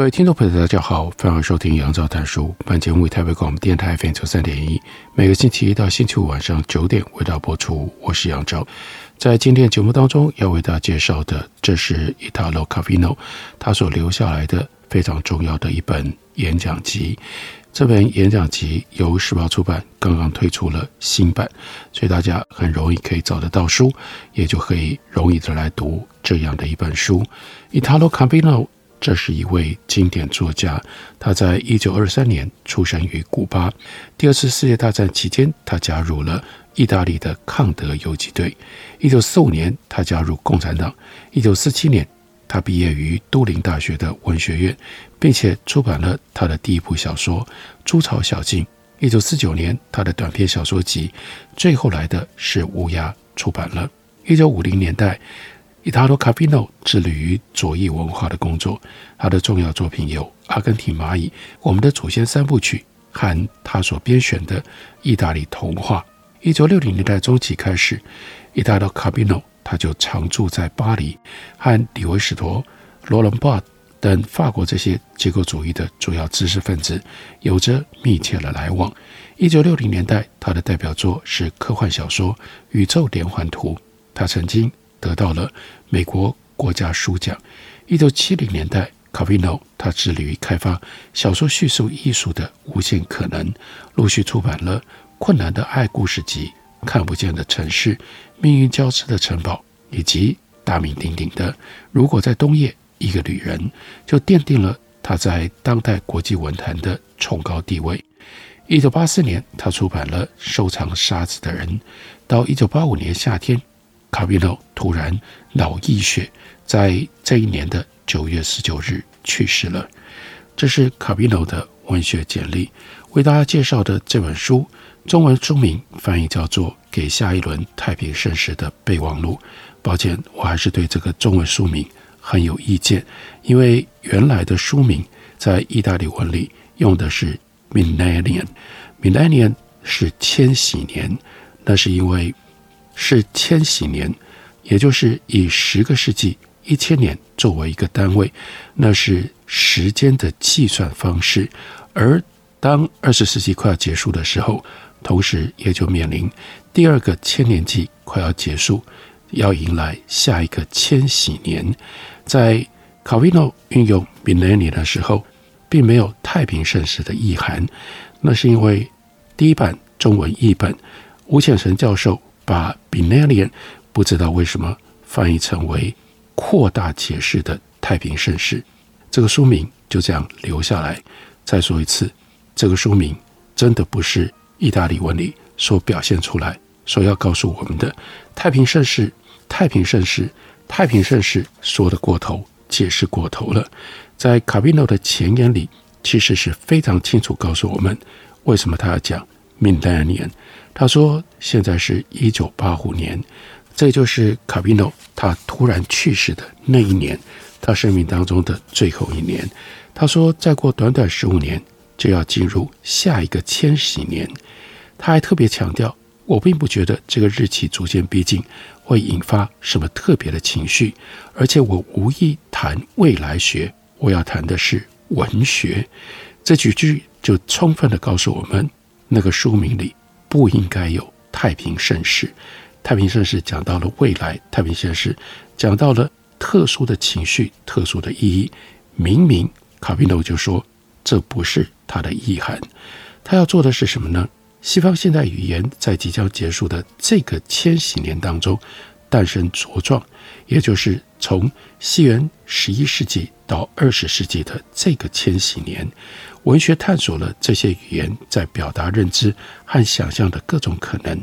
各位听众朋友，大家好，欢迎收听杨照谈书。本节目为台北广播电台 FM 九三点一，每个星期一到星期五晚上九点为大家播出。我是杨照，在今天节目当中要为大家介绍的，这是 Italo c a f i n o 他所留下来的非常重要的一本演讲集。这本演讲集由时报出版，刚刚推出了新版，所以大家很容易可以找得到书，也就可以容易的来读这样的一本书。Italo c a f i n o 这是一位经典作家，他在一九二三年出生于古巴。第二次世界大战期间，他加入了意大利的抗德游击队。一九四五年，他加入共产党。一九四七年，他毕业于都灵大学的文学院，并且出版了他的第一部小说《猪草小径》。一九四九年，他的短篇小说集《最后来的是乌鸦》出版了。一九五零年代。伊塔罗·卡比诺致力于左翼文化的工作，他的重要作品有《阿根廷蚂蚁》、《我们的祖先三部曲》和他所编选的意大利童话。一九六零年代中期开始，伊塔罗·卡比诺他就常住在巴黎，和李维史陀、罗伦·巴等法国这些结构主义的主要知识分子有着密切的来往。一九六零年代，他的代表作是科幻小说《宇宙连环图》，他曾经。得到了美国国家书奖。一九七零年代，卡宾诺他致力于开发小说叙述艺术的无限可能，陆续出版了《困难的爱故事集》《看不见的城市》《命运交织的城堡》，以及大名鼎鼎的《如果在冬夜，一个旅人》，就奠定了他在当代国际文坛的崇高地位。一九八四年，他出版了《收藏沙子的人》，到一九八五年夏天。卡比诺突然脑溢血，在这一年的九月十九日去世了。这是卡比诺的文学简历。为大家介绍的这本书，中文书名翻译叫做《给下一轮太平盛世的备忘录》。抱歉，我还是对这个中文书名很有意见，因为原来的书名在意大利文里用的是 “millennium”，“millennium” 是千禧年，那是因为。是千禧年，也就是以十个世纪一千年作为一个单位，那是时间的计算方式。而当二十世纪快要结束的时候，同时也就面临第二个千年纪快要结束，要迎来下一个千禧年。在卡维诺运用 millennium 的时候，并没有太平盛世的意涵，那是因为第一版中文译本吴显成教授。把 millennium 不知道为什么翻译成为扩大解释的太平盛世，这个书名就这样留下来。再说一次，这个书名真的不是意大利文里所表现出来，所要告诉我们的太平盛世。太平盛世，太平盛世说得过头，解释过头了。在卡比诺的前言里，其实是非常清楚告诉我们为什么他要讲 millennium。他说：“现在是一九八五年，这就是卡比诺他突然去世的那一年，他生命当中的最后一年。”他说：“再过短短十五年，就要进入下一个千禧年。”他还特别强调：“我并不觉得这个日期逐渐逼近会引发什么特别的情绪，而且我无意谈未来学，我要谈的是文学。”这几句就充分地告诉我们，那个书名里。不应该有太平盛世。太平盛世讲到了未来，太平盛世讲到了特殊的情绪、特殊的意义。明明卡宾诺就说这不是他的意涵，他要做的是什么呢？西方现代语言在即将结束的这个千禧年当中诞生茁壮，也就是从西元十一世纪到二十世纪的这个千禧年。文学探索了这些语言在表达认知和想象的各种可能，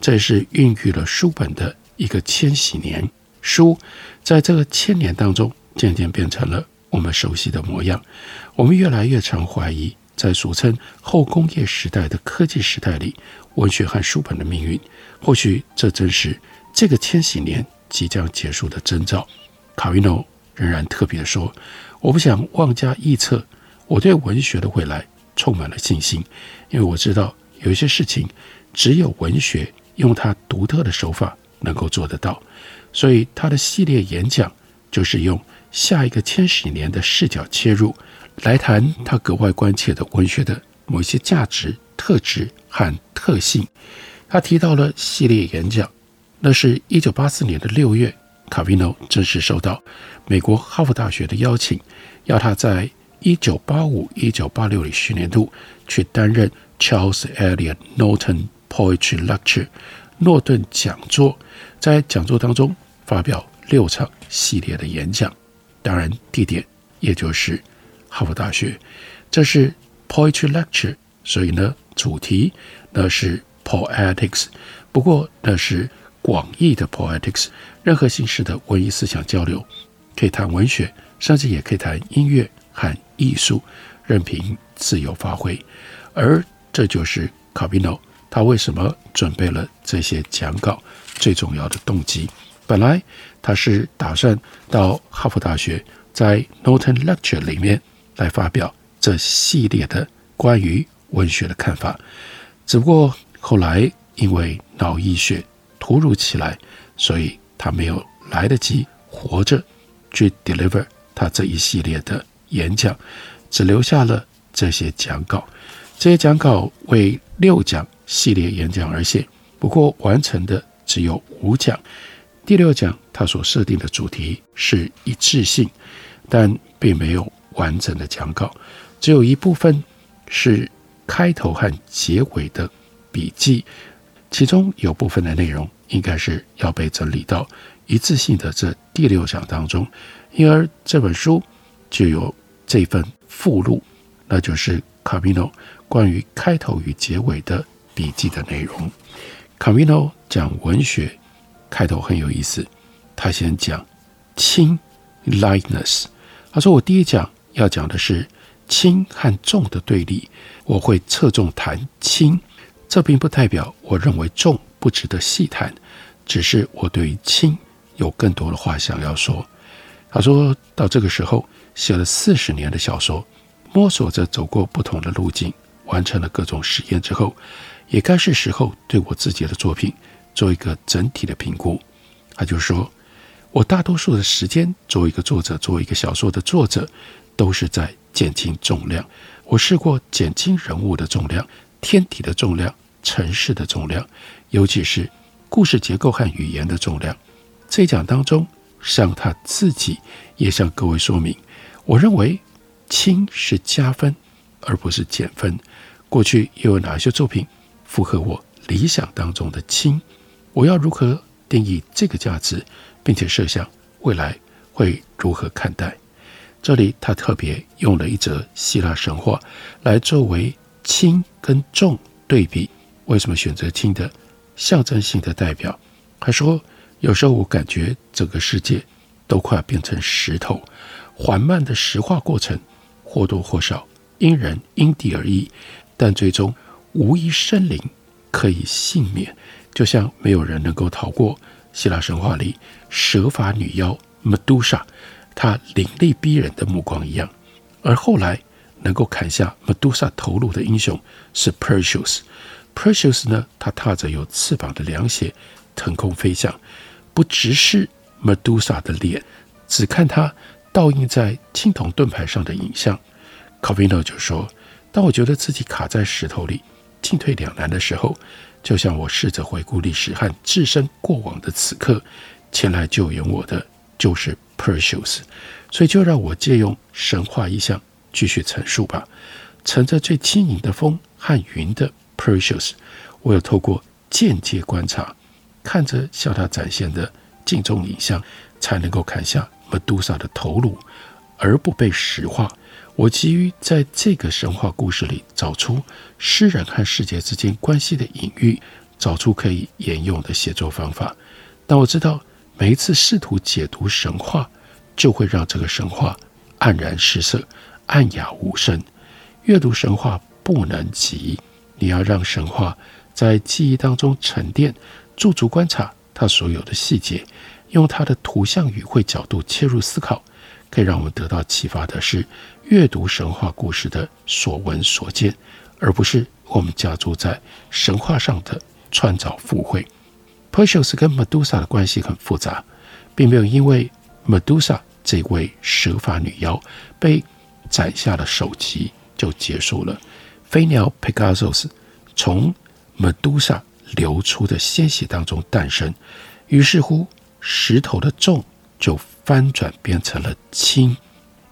这也是孕育了书本的一个千禧年。书在这个千年当中渐渐变成了我们熟悉的模样。我们越来越常怀疑，在俗称后工业时代的科技时代里，文学和书本的命运。或许这正是这个千禧年即将结束的征兆。卡维诺仍然特别说：“我不想妄加臆测，我对文学的未来充满了信心，因为我知道有一些事情只有文学用它独特的手法能够做得到。所以他的系列演讲就是用下一个千禧年的视角切入，来谈他格外关切的文学的某一些价值、特质和特性。他提到了系列演讲，那是一九八四年的六月。”卡维诺正式受到美国哈佛大学的邀请，要他在一九八五、一九八六里学年度去担任 Charles Eliot Norton Poetry Lecture 诺顿讲座，在讲座当中发表六场系列的演讲，当然地点也就是哈佛大学。这是 Poetry Lecture，所以呢，主题那是 Poetics，不过那是。广义的 poetics，任何形式的文艺思想交流，可以谈文学，甚至也可以谈音乐和艺术，任凭自由发挥。而这就是卡维诺他为什么准备了这些讲稿最重要的动机。本来他是打算到哈佛大学在 Norton Lecture 里面来发表这系列的关于文学的看法，只不过后来因为脑溢血。突如其来，所以他没有来得及活着去 deliver 他这一系列的演讲，只留下了这些讲稿。这些讲稿为六讲系列演讲而写，不过完成的只有五讲。第六讲他所设定的主题是一致性，但并没有完整的讲稿，只有一部分是开头和结尾的笔记。其中有部分的内容应该是要被整理到一次性的这第六讲当中，因而这本书就有这份附录，那就是卡米诺关于开头与结尾的笔记的内容。卡米诺讲文学开头很有意思，他先讲轻 lightness，他说我第一讲要讲的是轻和重的对立，我会侧重谈轻。这并不代表我认为重不值得细谈，只是我对于轻有更多的话想要说。他说到这个时候写了四十年的小说，摸索着走过不同的路径，完成了各种实验之后，也该是时候对我自己的作品做一个整体的评估。他就说，我大多数的时间作为一个作者，作为一个小说的作者，都是在减轻重量。我试过减轻人物的重量，天体的重量。城市的重量，尤其是故事结构和语言的重量。这一讲当中，向他自己也向各位说明，我认为轻是加分，而不是减分。过去又有哪些作品符合我理想当中的轻？我要如何定义这个价值，并且设想未来会如何看待？这里他特别用了一则希腊神话来作为轻跟重对比。为什么选择听的象征性的代表？他说：“有时候我感觉整个世界都快要变成石头，缓慢的石化过程或多或少因人因地而异，但最终无一生灵可以幸免。就像没有人能够逃过希腊神话里蛇发女妖梅杜莎，她凌厉逼人的目光一样。而后来能够砍下梅杜莎头颅的英雄是 Perseus。” Perseus 呢？他踏着有翅膀的凉鞋，腾空飞翔，不直视 Medusa 的脸，只看他倒映在青铜盾牌上的影像。卡维诺就说：“当我觉得自己卡在石头里，进退两难的时候，就像我试着回顾历史和置身过往的此刻，前来救援我的就是 Perseus。所以就让我借用神话意象继续陈述吧。乘着最轻盈的风和云的。” Precious，我有透过间接观察，看着向他展现的镜中影像，才能够砍下 Medusa 的头颅，而不被石化。我急于在这个神话故事里找出诗人和世界之间关系的隐喻，找出可以沿用的写作方法。但我知道每一次试图解读神话，就会让这个神话黯然失色、暗哑无声。阅读神话不能急，你要让神话在记忆当中沉淀，驻足观察它所有的细节，用它的图像语汇角度切入思考，可以让我们得到启发的是阅读神话故事的所闻所见，而不是我们加诸在神话上的创造附会。Perseus 跟 Medusa 的关系很复杂，并没有因为 Medusa 这位蛇发女妖被斩下了首级。就结束了。飞鸟 Pegasus 从 Medusa 流出的鲜血当中诞生，于是乎石头的重就翻转变成了轻，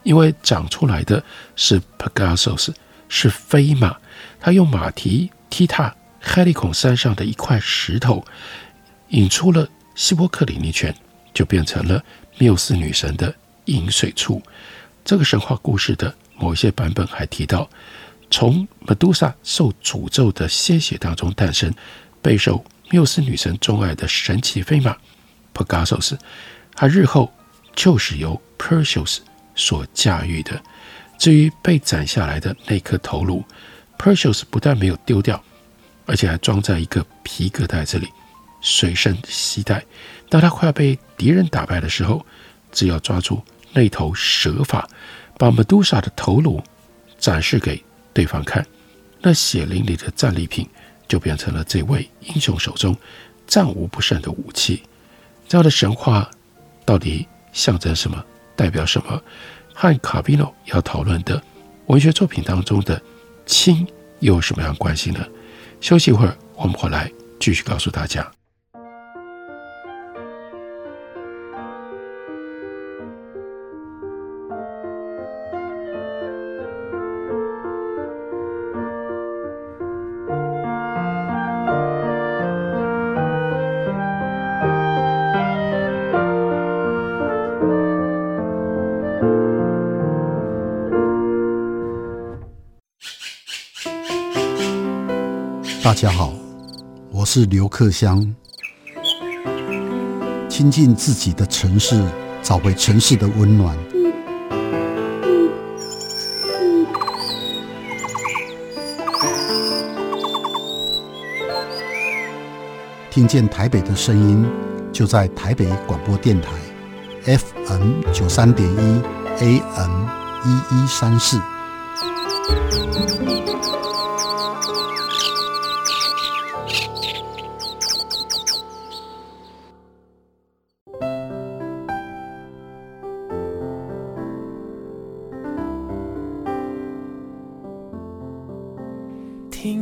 因为长出来的是 Pegasus，是飞马。他用马蹄踢踏 Helicon 山上的一块石头，引出了希波克里尼泉，就变成了缪斯女神的饮水处。这个神话故事的。某些版本还提到，从 Medusa 受诅咒的鲜血当中诞生，备受缪斯女神钟爱的神奇飞马 Pegasus，它日后就是由 Perseus 所驾驭的。至于被斩下来的那颗头颅，Perseus 不但没有丢掉，而且还装在一个皮革袋子里，随身携带。当他快要被敌人打败的时候，只要抓住那头蛇发。把 Medusa 的头颅展示给对方看，那血淋淋的战利品就变成了这位英雄手中战无不胜的武器。这样的神话到底象征什么？代表什么？和卡比诺要讨论的文学作品当中的亲又有什么样关系呢？休息一会儿，我们回来继续告诉大家。大家好，我是刘克襄。亲近自己的城市，找回城市的温暖。听见台北的声音，就在台北广播电台，FM 九三点一，AM 一一三四。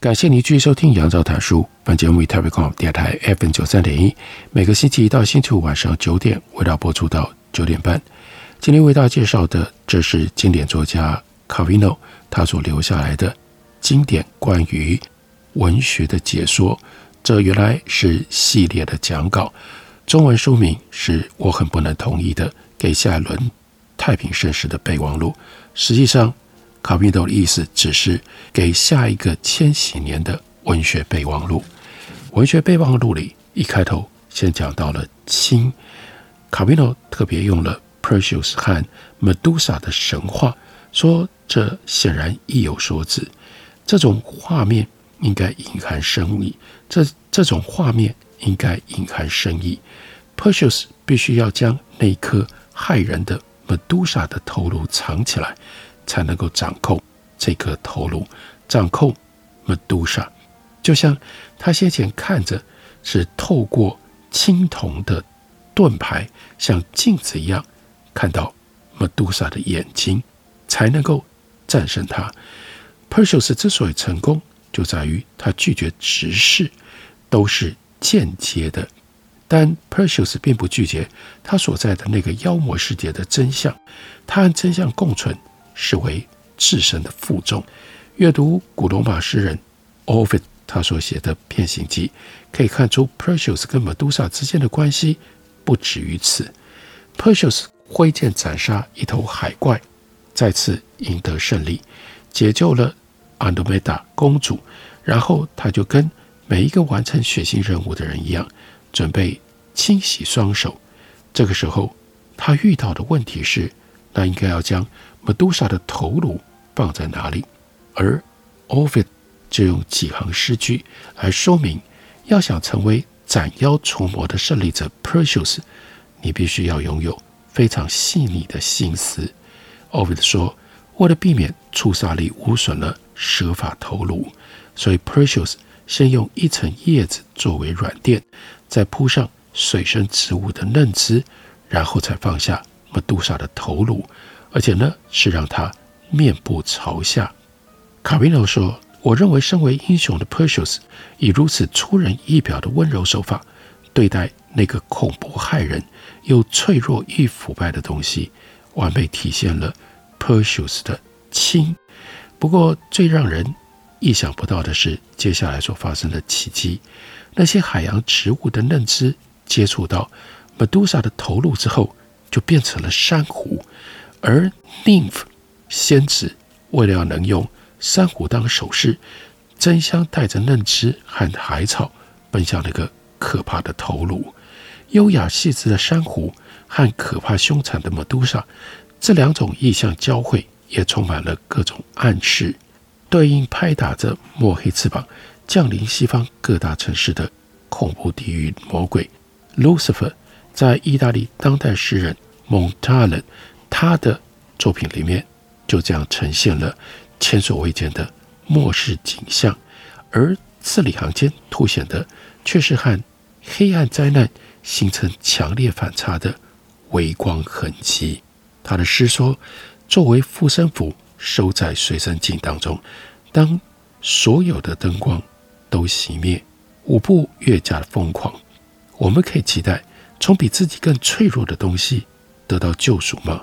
感谢您继续收听杨照谈书。本节目以台北广播电台 FM 九三点一，每个星期一到星期五晚上九点，为大家播出到九点半。今天为大家介绍的，这是经典作家卡维诺他所留下来的经典关于文学的解说。这原来是系列的讲稿，中文书名是我很不能同意的，给下一轮太平盛世的备忘录。实际上。卡比诺的意思只是给下一个千禧年的文学备忘录。文学备忘录里一开头先讲到了氢，卡比诺特别用了 Perseus 和 Medusa 的神话，说这显然意有所指。这种画面应该隐含深意，这这种画面应该隐含深意。Perseus 必须要将那颗害人的 Medusa 的头颅藏起来。才能够掌控这颗头颅，掌控 Medusa，就像他先前看着是透过青铜的盾牌，像镜子一样看到 Medusa 的眼睛，才能够战胜他。Perseus 之所以成功，就在于他拒绝直视，都是间接的。但 Perseus 并不拒绝他所在的那个妖魔世界的真相，他和真相共存，视为自身的负重。阅读古罗马诗人 Ovid 他所写的《变形记》，可以看出 Perseus 跟 Medusa 之间的关系不止于此。Perseus 挥剑斩杀一头海怪，再次赢得胜利，解救了 Andromeda 公主，然后他就跟每一个完成血腥任务的人一样。准备清洗双手，这个时候他遇到的问题是，那应该要将 Medusa 的头颅放在哪里？而 Ovid 就用几行诗句来说明，要想成为斩妖除魔的胜利者 Perseus，你必须要拥有非常细腻的心思。Ovid 说：“为了避免触杀力污损了蛇发头颅，所以 Perseus 先用一层叶子作为软垫。”再铺上水生植物的嫩枝，然后才放下 Medusa 的头颅，而且呢是让他面部朝下。卡维诺说：“我认为身为英雄的 Perseus 以如此出人意表的温柔手法对待那个恐怖骇人又脆弱易腐败的东西，完美体现了 Perseus 的轻。不过最让人意想不到的是接下来所发生的奇迹。”那些海洋植物的嫩枝接触到 Medusa 的头颅之后，就变成了珊瑚。而 Nymph 仙子为了要能用珊瑚当首饰，争相带着嫩枝和海草奔向那个可怕的头颅。优雅细致的珊瑚和可怕凶残的 Medusa，这两种意象交汇，也充满了各种暗示，对应拍打着墨黑翅膀。降临西方各大城市的恐怖地狱魔鬼 Lucifer，在意大利当代诗人蒙塔伦他的作品里面，就这样呈现了前所未见的末世景象，而字里行间凸显的却是和黑暗灾难形成强烈反差的微光痕迹。他的诗说：“作为护身符，收在随身镜当中，当所有的灯光。”都熄灭，舞步越加疯狂。我们可以期待从比自己更脆弱的东西得到救赎吗？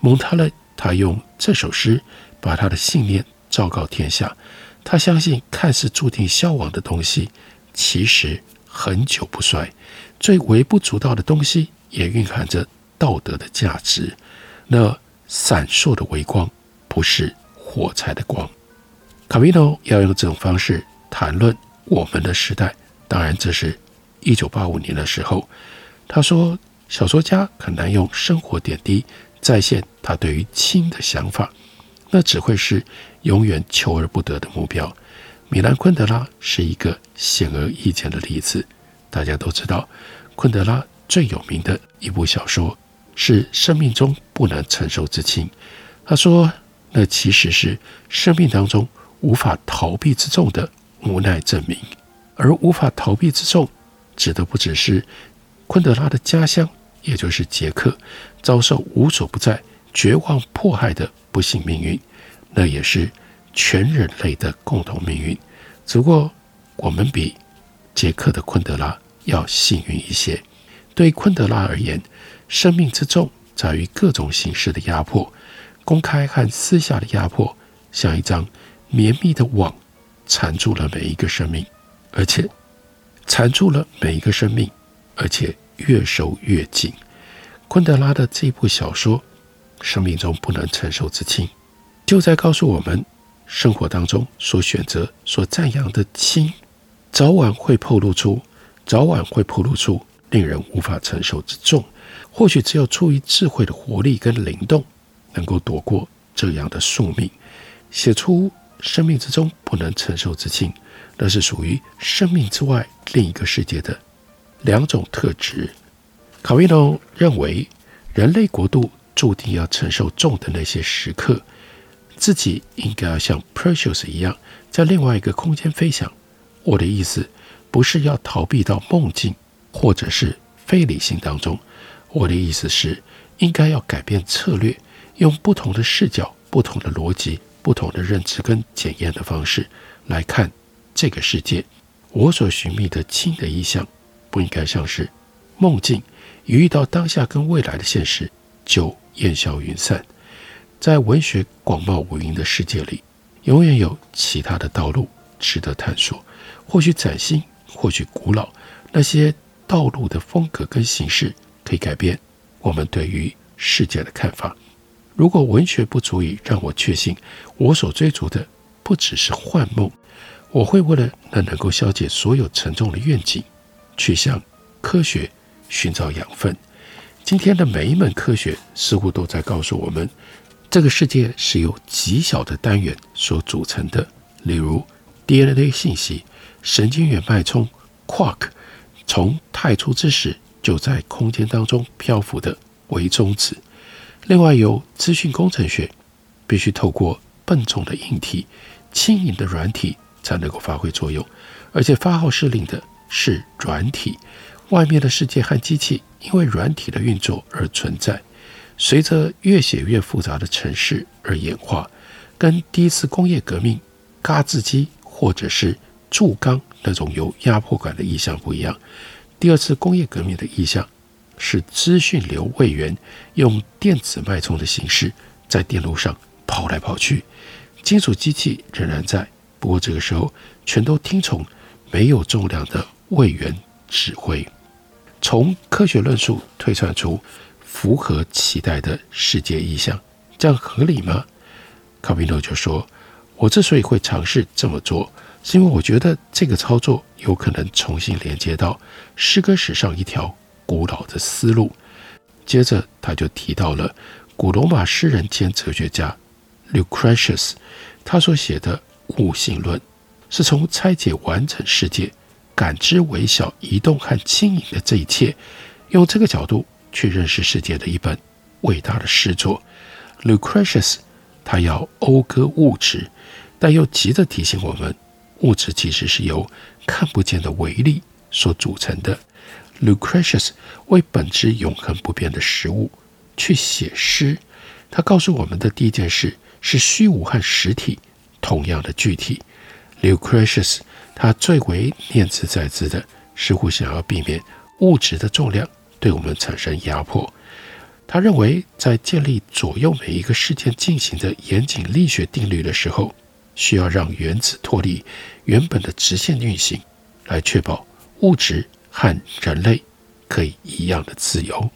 蒙塔勒他用这首诗把他的信念昭告天下。他相信看似注定消亡的东西，其实恒久不衰。最微不足道的东西也蕴含着道德的价值。那闪烁的微光不是火柴的光。卡维诺要用这种方式谈论。我们的时代，当然这是一九八五年的时候。他说，小说家很难用生活点滴再现他对于亲的想法，那只会是永远求而不得的目标。米兰昆德拉是一个显而易见的例子。大家都知道，昆德拉最有名的一部小说是《生命中不能承受之轻》。他说，那其实是生命当中无法逃避之重的。无奈证明，而无法逃避之重，指的不只是昆德拉的家乡，也就是捷克，遭受无所不在、绝望迫害的不幸命运，那也是全人类的共同命运。只不过，我们比捷克的昆德拉要幸运一些。对昆德拉而言，生命之重在于各种形式的压迫，公开和私下的压迫，像一张绵密的网。缠住了每一个生命，而且缠住了每一个生命，而且越收越紧。昆德拉的这部小说《生命中不能承受之轻》，就在告诉我们：生活当中所选择、所赞扬的轻，早晚会透露出，早晚会透露出令人无法承受之重。或许只有出于智慧的活力跟灵动，能够躲过这样的宿命，写出。生命之中不能承受之轻，那是属于生命之外另一个世界的两种特质。卡维诺认为，人类国度注定要承受重的那些时刻，自己应该要像 Perseus 一样，在另外一个空间飞翔。我的意思不是要逃避到梦境或者是非理性当中，我的意思是应该要改变策略，用不同的视角、不同的逻辑。不同的认知跟检验的方式来看这个世界。我所寻觅的亲的意象，不应该像是梦境，一遇到当下跟未来的现实就烟消云散。在文学广袤无垠的世界里，永远有其他的道路值得探索，或许崭新，或许古老。那些道路的风格跟形式可以改变我们对于世界的看法。如果文学不足以让我确信我所追逐的不只是幻梦，我会为了那能够消解所有沉重的愿景，去向科学寻找养分。今天的每一门科学似乎都在告诉我们。这个世界是由极小的单元所组成的，例如 DNA 信息、神经元脉冲、quark，从太初之时就在空间当中漂浮的微中子。另外，由资讯工程学必须透过笨重的硬体、轻盈的软体才能够发挥作用，而且发号施令的是软体。外面的世界和机器因为软体的运作而存在。随着越写越复杂的城市而演化，跟第一次工业革命嘎子机或者是铸钢那种有压迫感的意象不一样。第二次工业革命的意象是资讯流位元用电子脉冲的形式在电路上跑来跑去，金属机器仍然在，不过这个时候全都听从没有重量的位元指挥。从科学论述推算出。符合期待的世界意象，这样合理吗？卡米诺就说：“我之所以会尝试这么做，是因为我觉得这个操作有可能重新连接到诗歌史上一条古老的思路。”接着，他就提到了古罗马诗人兼哲学家 Lucretius，他所写的悟性论，是从拆解完整世界、感知微小、移动和轻盈的这一切，用这个角度。去认识世界的一本伟大的诗作，Lucretius，他要讴歌物质，但又急着提醒我们，物质其实是由看不见的微粒所组成的。Lucretius 为本质永恒不变的实物去写诗，他告诉我们的第一件事是虚无和实体同样的具体。Lucretius 他最为念兹在兹的，似乎想要避免物质的重量。对我们产生压迫。他认为，在建立左右每一个事件进行的严谨力学定律的时候，需要让原子脱离原本的直线运行，来确保物质和人类可以一样的自由。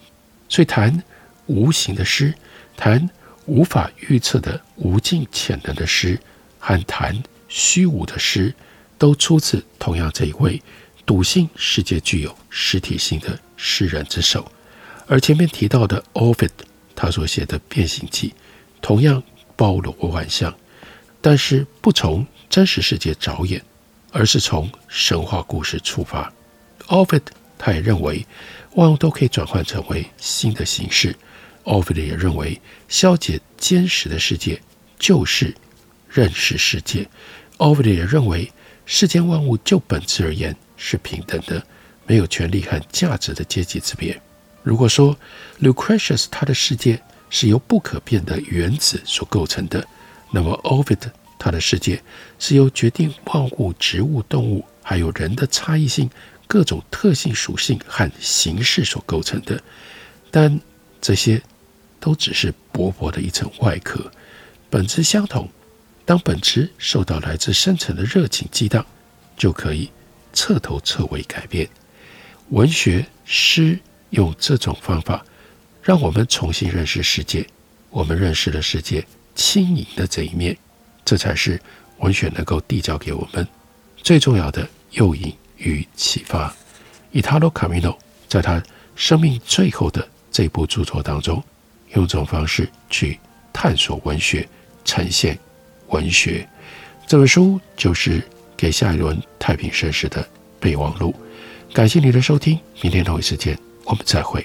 所以，谈无形的诗，谈无法预测的无尽潜能的诗，和谈虚无的诗，都出自同样这一位。笃信世界具有实体性的诗人之手，而前面提到的 Ovid，他所写的《变形记》同样包罗万象，但是不从真实世界着眼，而是从神话故事出发。Ovid 他也认为万物都可以转换成为新的形式。Ovid 也认为消解坚实的世界就是认识世界。Ovid 也认为世间万物就本质而言。是平等的，没有权利和价值的阶级之别。如果说 Lucretius 他的世界是由不可变的原子所构成的，那么 Ovid 他的世界是由决定万物、植物、动物还有人的差异性、各种特性属性和形式所构成的。但这些都只是薄薄的一层外壳，本质相同。当本质受到来自深层的热情激荡，就可以。彻头彻尾改变文学诗，用这种方法让我们重新认识世界。我们认识了世界轻盈的这一面，这才是文学能够递交给我们最重要的诱引与启发。伊塔罗·卡米诺在他生命最后的这部著作当中，用这种方式去探索文学，呈现文学。这本书就是。给下一轮太平盛世的备忘录。感谢你的收听，明天同一时间我们再会。